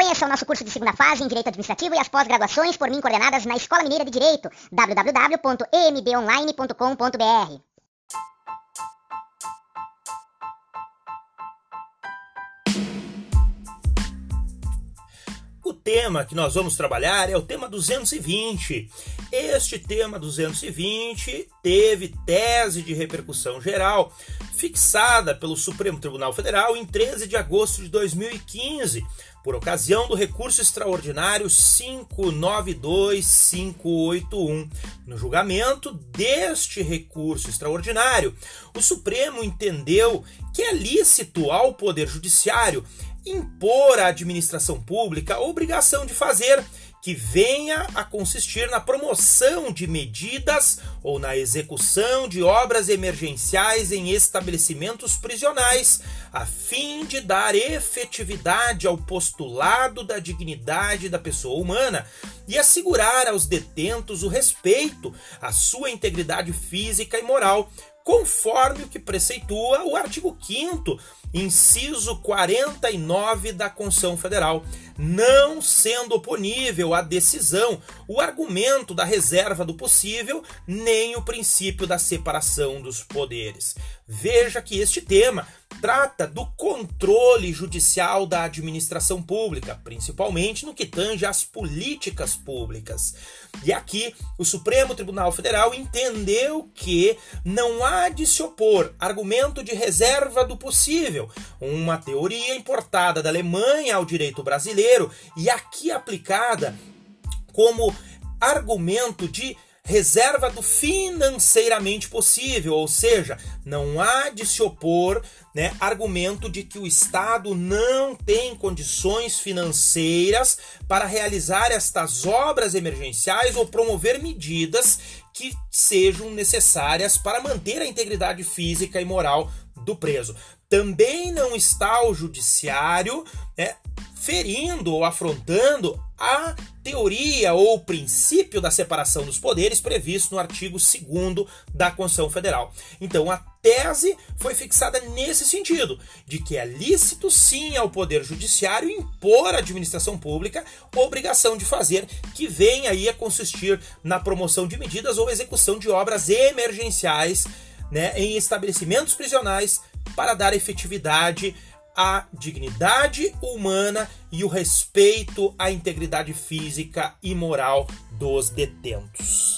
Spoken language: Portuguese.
Conheça o nosso curso de segunda fase em Direito Administrativo e as pós-graduações por mim coordenadas na Escola Mineira de Direito, www.embonline.com.br. tema que nós vamos trabalhar é o tema 220. Este tema 220 teve tese de repercussão geral fixada pelo Supremo Tribunal Federal em 13 de agosto de 2015, por ocasião do recurso extraordinário 592581. No julgamento deste recurso extraordinário, o Supremo entendeu que é lícito ao Poder Judiciário impor à administração pública a obrigação de fazer que venha a consistir na promoção de medidas ou na execução de obras emergenciais em estabelecimentos prisionais, a fim de dar efetividade ao postulado da dignidade da pessoa humana e assegurar aos detentos o respeito à sua integridade física e moral, conforme o que preceitua o artigo 5 inciso 49 da Constituição Federal, não sendo oponível à decisão o argumento da reserva do possível, nem o princípio da separação dos poderes. Veja que este tema trata do controle judicial da administração pública, principalmente no que tange às políticas públicas. E aqui o Supremo Tribunal Federal entendeu que não há de se opor argumento de reserva do possível, uma teoria importada da Alemanha ao direito brasileiro e aqui aplicada como argumento de reserva do financeiramente possível, ou seja, não há de se opor né, argumento de que o Estado não tem condições financeiras para realizar estas obras emergenciais ou promover medidas que sejam necessárias para manter a integridade física e moral do preso. Também não está o judiciário né, ferindo ou afrontando a teoria ou princípio da separação dos poderes previsto no artigo 2 da Constituição Federal. Então, a tese foi fixada nesse sentido, de que é lícito sim ao Poder Judiciário impor à administração pública obrigação de fazer que venha aí a consistir na promoção de medidas ou execução de obras emergenciais né, em estabelecimentos prisionais para dar efetividade a dignidade humana e o respeito à integridade física e moral dos detentos.